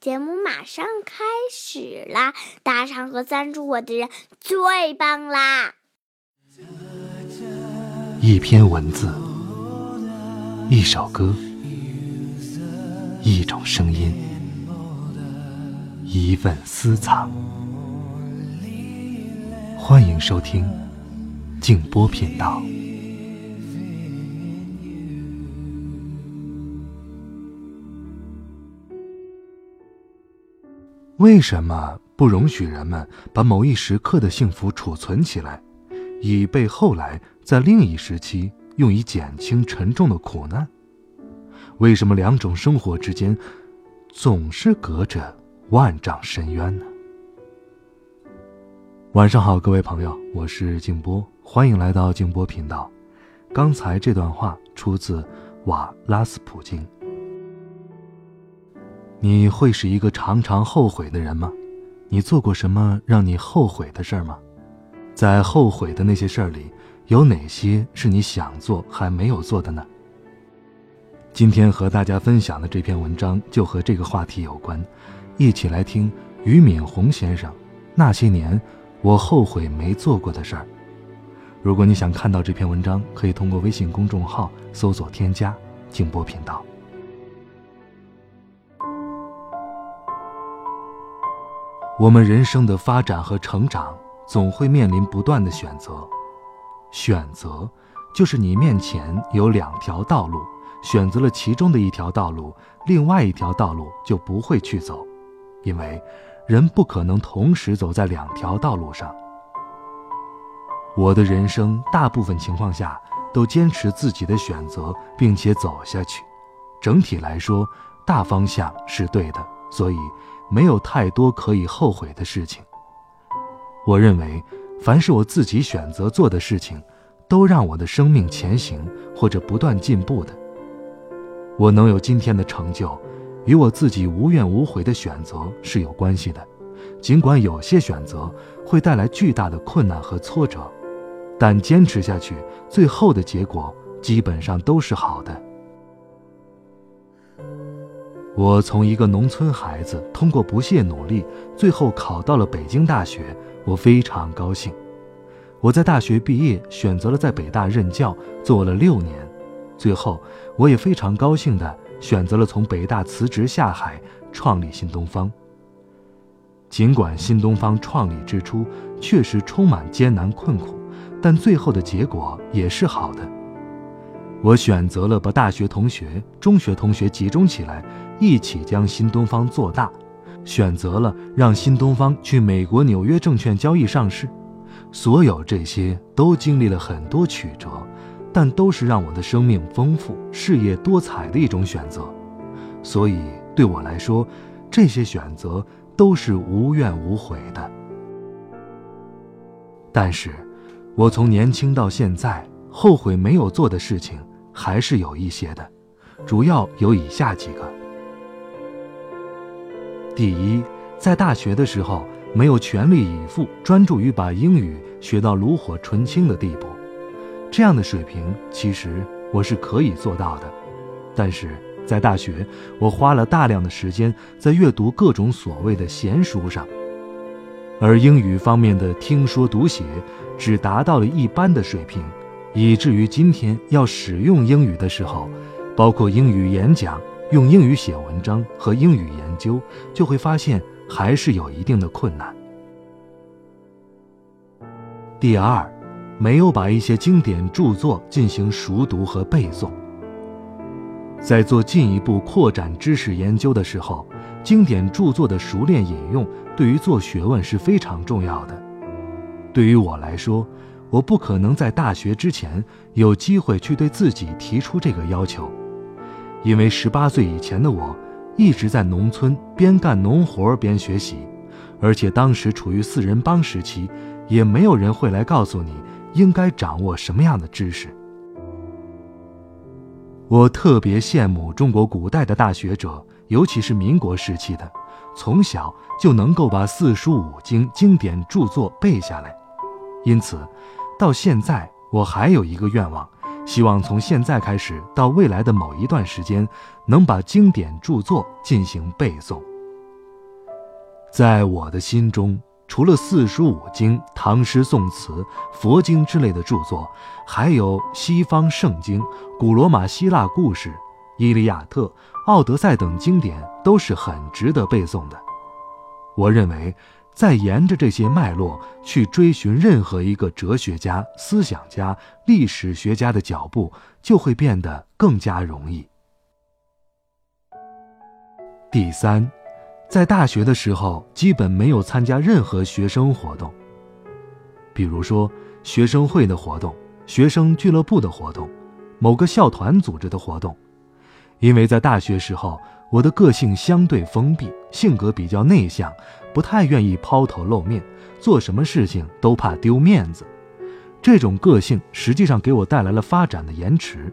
节目马上开始啦！打赏和赞助我的人最棒啦！一篇文字，一首歌，一种声音，一份私藏。欢迎收听静波频道。为什么不容许人们把某一时刻的幸福储存起来，以备后来在另一时期用以减轻沉重的苦难？为什么两种生活之间总是隔着万丈深渊呢？晚上好，各位朋友，我是静波，欢迎来到静波频道。刚才这段话出自瓦拉斯普京。你会是一个常常后悔的人吗？你做过什么让你后悔的事儿吗？在后悔的那些事儿里，有哪些是你想做还没有做的呢？今天和大家分享的这篇文章就和这个话题有关，一起来听俞敏洪先生那些年我后悔没做过的事儿。如果你想看到这篇文章，可以通过微信公众号搜索添加“静波频道”。我们人生的发展和成长，总会面临不断的选择。选择，就是你面前有两条道路，选择了其中的一条道路，另外一条道路就不会去走，因为人不可能同时走在两条道路上。我的人生大部分情况下都坚持自己的选择，并且走下去。整体来说，大方向是对的，所以。没有太多可以后悔的事情。我认为，凡是我自己选择做的事情，都让我的生命前行或者不断进步的。我能有今天的成就，与我自己无怨无悔的选择是有关系的。尽管有些选择会带来巨大的困难和挫折，但坚持下去，最后的结果基本上都是好的。我从一个农村孩子通过不懈努力，最后考到了北京大学，我非常高兴。我在大学毕业，选择了在北大任教，做了六年。最后，我也非常高兴地选择了从北大辞职下海，创立新东方。尽管新东方创立之初确实充满艰难困苦，但最后的结果也是好的。我选择了把大学同学、中学同学集中起来。一起将新东方做大，选择了让新东方去美国纽约证券交易上市，所有这些都经历了很多曲折，但都是让我的生命丰富、事业多彩的一种选择。所以对我来说，这些选择都是无怨无悔的。但是，我从年轻到现在，后悔没有做的事情还是有一些的，主要有以下几个。第一，在大学的时候没有全力以赴专注于把英语学到炉火纯青的地步，这样的水平其实我是可以做到的。但是在大学，我花了大量的时间在阅读各种所谓的闲书上，而英语方面的听说读写只达到了一般的水平，以至于今天要使用英语的时候，包括英语演讲。用英语写文章和英语研究，就会发现还是有一定的困难。第二，没有把一些经典著作进行熟读和背诵。在做进一步扩展知识研究的时候，经典著作的熟练引用对于做学问是非常重要的。对于我来说，我不可能在大学之前有机会去对自己提出这个要求。因为十八岁以前的我，一直在农村边干农活边学习，而且当时处于四人帮时期，也没有人会来告诉你应该掌握什么样的知识。我特别羡慕中国古代的大学者，尤其是民国时期的，从小就能够把四书五经经典著作背下来，因此，到现在我还有一个愿望。希望从现在开始到未来的某一段时间，能把经典著作进行背诵。在我的心中，除了四书五经、唐诗宋词、佛经之类的著作，还有西方圣经、古罗马希腊故事、《伊利亚特》《奥德赛》等经典，都是很值得背诵的。我认为。再沿着这些脉络去追寻任何一个哲学家、思想家、历史学家的脚步，就会变得更加容易。第三，在大学的时候，基本没有参加任何学生活动，比如说学生会的活动、学生俱乐部的活动、某个校团组织的活动，因为在大学时候。我的个性相对封闭，性格比较内向，不太愿意抛头露面，做什么事情都怕丢面子。这种个性实际上给我带来了发展的延迟。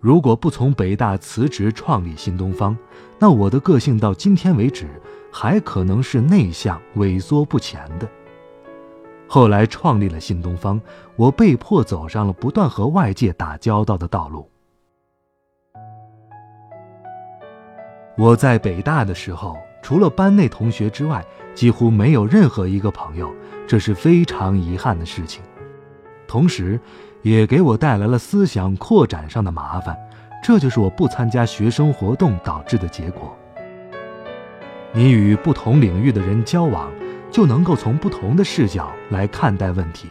如果不从北大辞职创立新东方，那我的个性到今天为止还可能是内向、萎缩不前的。后来创立了新东方，我被迫走上了不断和外界打交道的道路。我在北大的时候，除了班内同学之外，几乎没有任何一个朋友，这是非常遗憾的事情，同时，也给我带来了思想扩展上的麻烦，这就是我不参加学生活动导致的结果。你与不同领域的人交往，就能够从不同的视角来看待问题，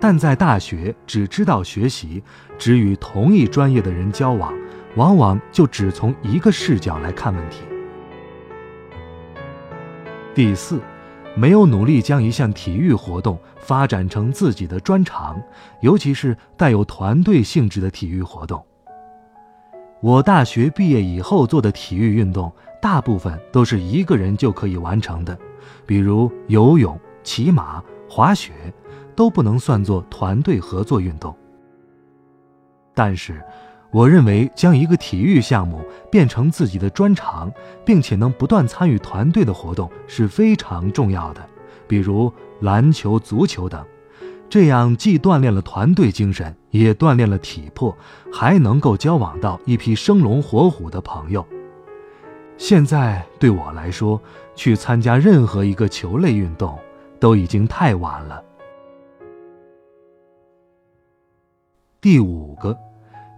但在大学只知道学习，只与同一专业的人交往。往往就只从一个视角来看问题。第四，没有努力将一项体育活动发展成自己的专长，尤其是带有团队性质的体育活动。我大学毕业以后做的体育运动，大部分都是一个人就可以完成的，比如游泳、骑马、滑雪，都不能算作团队合作运动。但是。我认为将一个体育项目变成自己的专长，并且能不断参与团队的活动是非常重要的，比如篮球、足球等。这样既锻炼了团队精神，也锻炼了体魄，还能够交往到一批生龙活虎的朋友。现在对我来说，去参加任何一个球类运动都已经太晚了。第五个。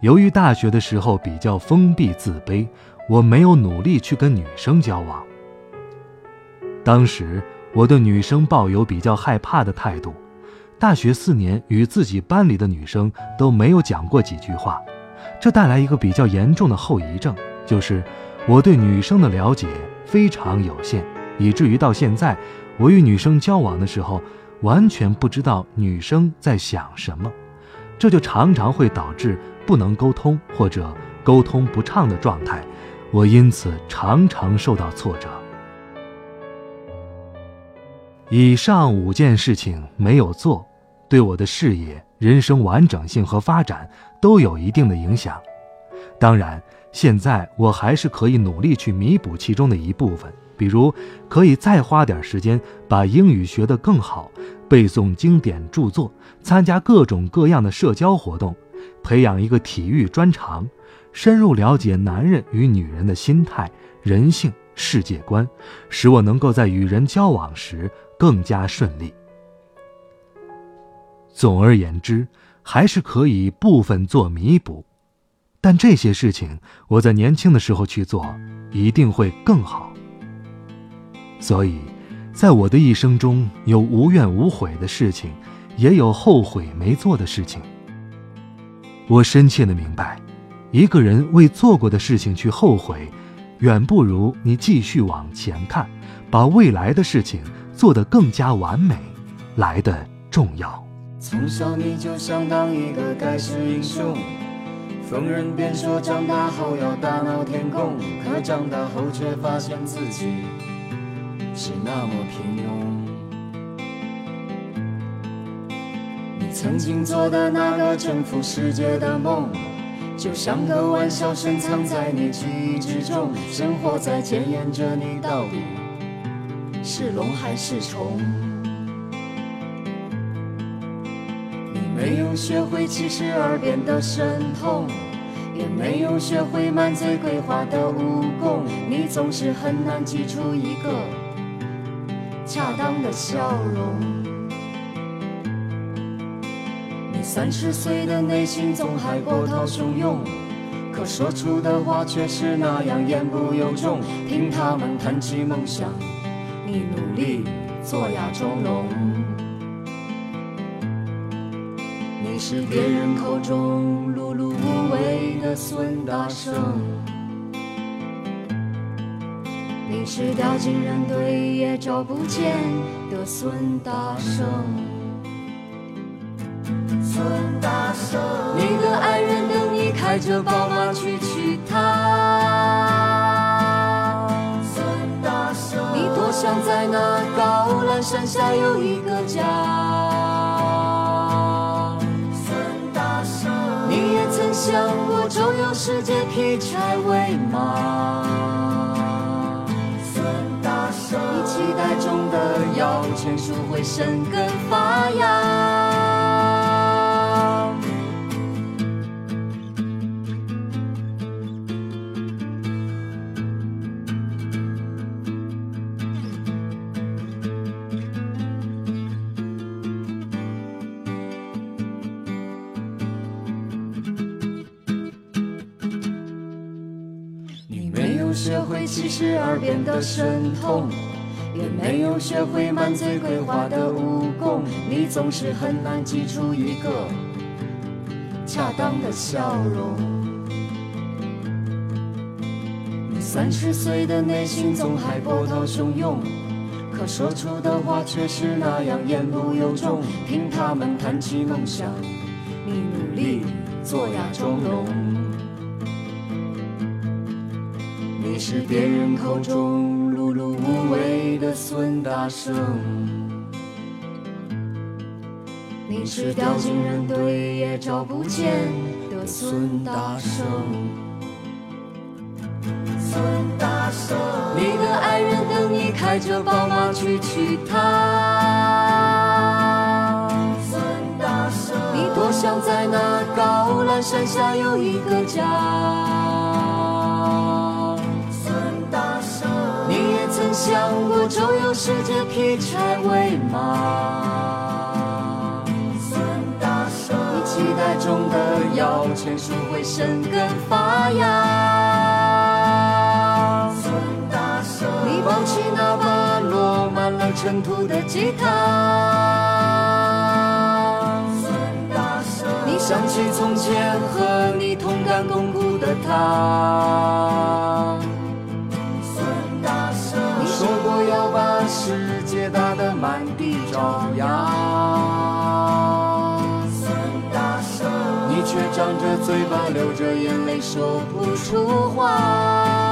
由于大学的时候比较封闭自卑，我没有努力去跟女生交往。当时我对女生抱有比较害怕的态度，大学四年与自己班里的女生都没有讲过几句话，这带来一个比较严重的后遗症，就是我对女生的了解非常有限，以至于到现在，我与女生交往的时候，完全不知道女生在想什么，这就常常会导致。不能沟通或者沟通不畅的状态，我因此常常受到挫折。以上五件事情没有做，对我的事业、人生完整性和发展都有一定的影响。当然，现在我还是可以努力去弥补其中的一部分，比如可以再花点时间把英语学得更好，背诵经典著作，参加各种各样的社交活动。培养一个体育专长，深入了解男人与女人的心态、人性、世界观，使我能够在与人交往时更加顺利。总而言之，还是可以部分做弥补，但这些事情我在年轻的时候去做，一定会更好。所以，在我的一生中有无怨无悔的事情，也有后悔没做的事情。我深切的明白，一个人为做过的事情去后悔，远不如你继续往前看，把未来的事情做得更加完美来的重要。从小你就想当一个盖世英雄，逢人便说长大后要大闹天宫，可长大后却发现自己是那么平曾经做的那个征服世界的梦，就像个玩笑深藏在你记忆之中。生活在检验着你到底是龙还是虫。你没有学会七十二变的神通，也没有学会满嘴鬼话的武功，你总是很难挤出一个恰当的笑容。三十岁的内心总还波涛汹涌，可说出的话却是那样言不由衷。听他们谈起梦想，你努力做哑钟聋。你是别人口中碌碌无为的孙大圣，你是掉进人堆也找不见的孙大圣。孙大圣，你的爱人等你开着宝马去娶她。孙大圣，你多想在那高栏山下有一个家。孙大圣，你也曾想过周游世界劈柴喂马。孙大圣，你期待中的摇钱树会生根发芽。的神通，也没有学会满嘴鬼话的武功，你总是很难挤出一个恰当的笑容。你三十岁的内心总还波涛汹涌，可说出的话却是那样言不由衷。听他们谈起梦想，你努力做哑妆容。你是别人口中碌碌无为的孙大圣，你是掉进人堆也找不见的孙大圣。孙大圣，你的爱人等你开着宝马去娶她。孙大圣，你多想在那高栏山下有一个家。想过周游世界劈柴喂马，孙大圣，你期待中的摇钱树会生根发芽。孙大圣，你抱起那把落满了尘土的吉他。孙大圣，你想起从前和你同甘共苦的他。世界打得满地找牙，你却张着嘴巴流着眼泪说不出话。